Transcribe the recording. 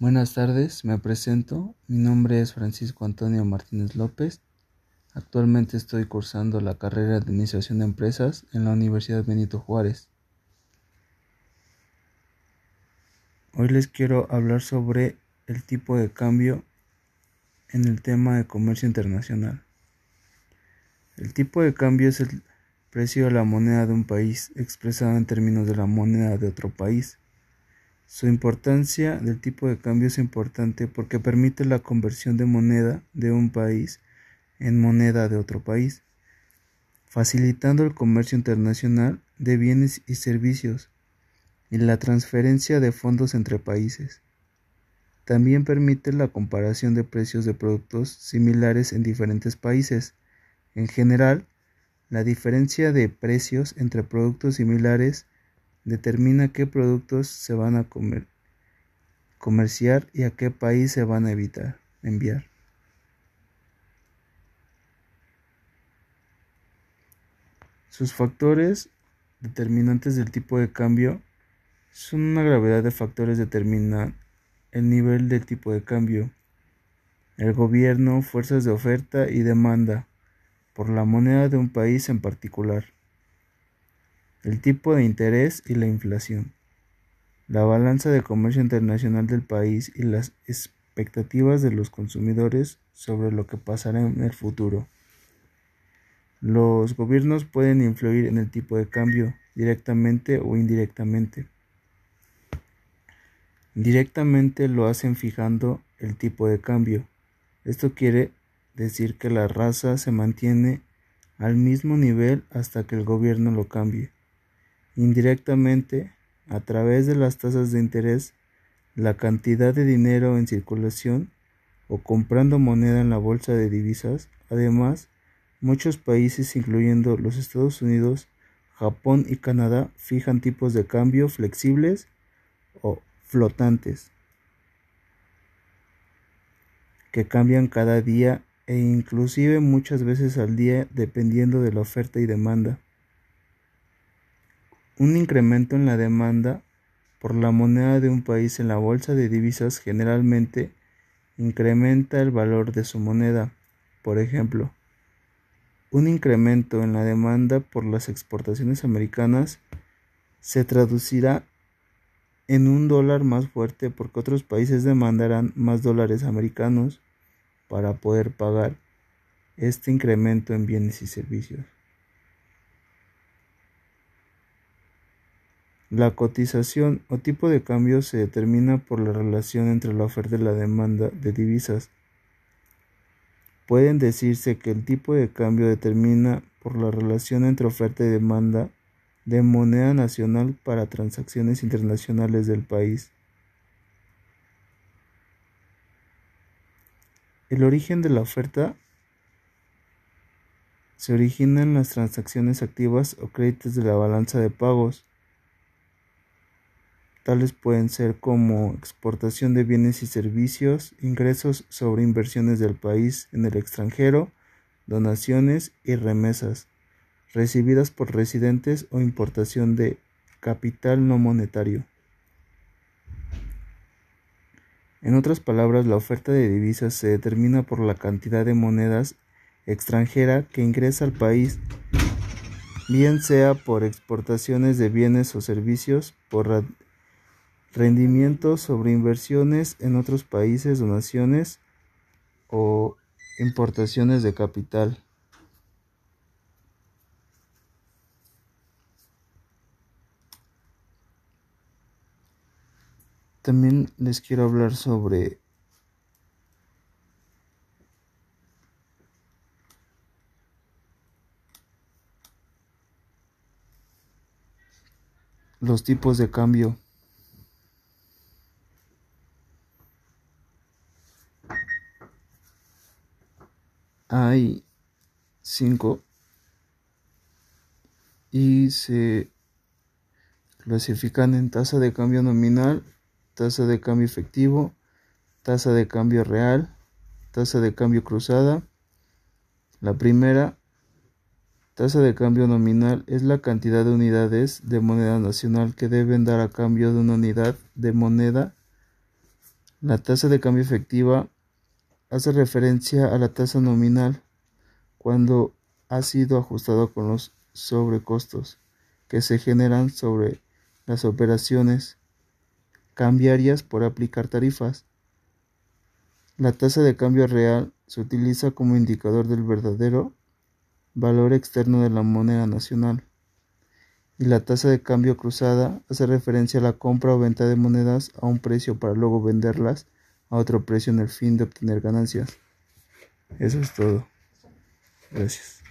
Buenas tardes, me presento. Mi nombre es Francisco Antonio Martínez López. Actualmente estoy cursando la carrera de Administración de Empresas en la Universidad Benito Juárez. Hoy les quiero hablar sobre el tipo de cambio en el tema de comercio internacional. El tipo de cambio es el precio de la moneda de un país expresado en términos de la moneda de otro país. Su importancia del tipo de cambio es importante porque permite la conversión de moneda de un país en moneda de otro país, facilitando el comercio internacional de bienes y servicios y la transferencia de fondos entre países. También permite la comparación de precios de productos similares en diferentes países. En general, la diferencia de precios entre productos similares determina qué productos se van a comer, comerciar y a qué país se van a evitar enviar. Sus factores determinantes del tipo de cambio son una gravedad de factores determinan el nivel del tipo de cambio, el gobierno, fuerzas de oferta y demanda por la moneda de un país en particular el tipo de interés y la inflación, la balanza de comercio internacional del país y las expectativas de los consumidores sobre lo que pasará en el futuro. Los gobiernos pueden influir en el tipo de cambio directamente o indirectamente. Directamente lo hacen fijando el tipo de cambio. Esto quiere decir que la raza se mantiene al mismo nivel hasta que el gobierno lo cambie. Indirectamente, a través de las tasas de interés, la cantidad de dinero en circulación o comprando moneda en la bolsa de divisas. Además, muchos países, incluyendo los Estados Unidos, Japón y Canadá, fijan tipos de cambio flexibles o flotantes que cambian cada día e inclusive muchas veces al día dependiendo de la oferta y demanda. Un incremento en la demanda por la moneda de un país en la bolsa de divisas generalmente incrementa el valor de su moneda. Por ejemplo, un incremento en la demanda por las exportaciones americanas se traducirá en un dólar más fuerte porque otros países demandarán más dólares americanos para poder pagar este incremento en bienes y servicios. La cotización o tipo de cambio se determina por la relación entre la oferta y la demanda de divisas. Pueden decirse que el tipo de cambio determina por la relación entre oferta y demanda de moneda nacional para transacciones internacionales del país. El origen de la oferta se origina en las transacciones activas o créditos de la balanza de pagos tales pueden ser como exportación de bienes y servicios, ingresos sobre inversiones del país en el extranjero, donaciones y remesas recibidas por residentes o importación de capital no monetario. En otras palabras, la oferta de divisas se determina por la cantidad de monedas extranjera que ingresa al país, bien sea por exportaciones de bienes o servicios, por rendimientos sobre inversiones en otros países, donaciones o importaciones de capital. También les quiero hablar sobre los tipos de cambio. Hay cinco y se clasifican en tasa de cambio nominal, tasa de cambio efectivo, tasa de cambio real, tasa de cambio cruzada. La primera tasa de cambio nominal es la cantidad de unidades de moneda nacional que deben dar a cambio de una unidad de moneda La tasa de cambio efectiva hace referencia a la tasa nominal cuando ha sido ajustado con los sobrecostos que se generan sobre las operaciones cambiarias por aplicar tarifas. La tasa de cambio real se utiliza como indicador del verdadero valor externo de la moneda nacional y la tasa de cambio cruzada hace referencia a la compra o venta de monedas a un precio para luego venderlas a otro precio en el fin de obtener ganancias. Eso es todo. Gracias.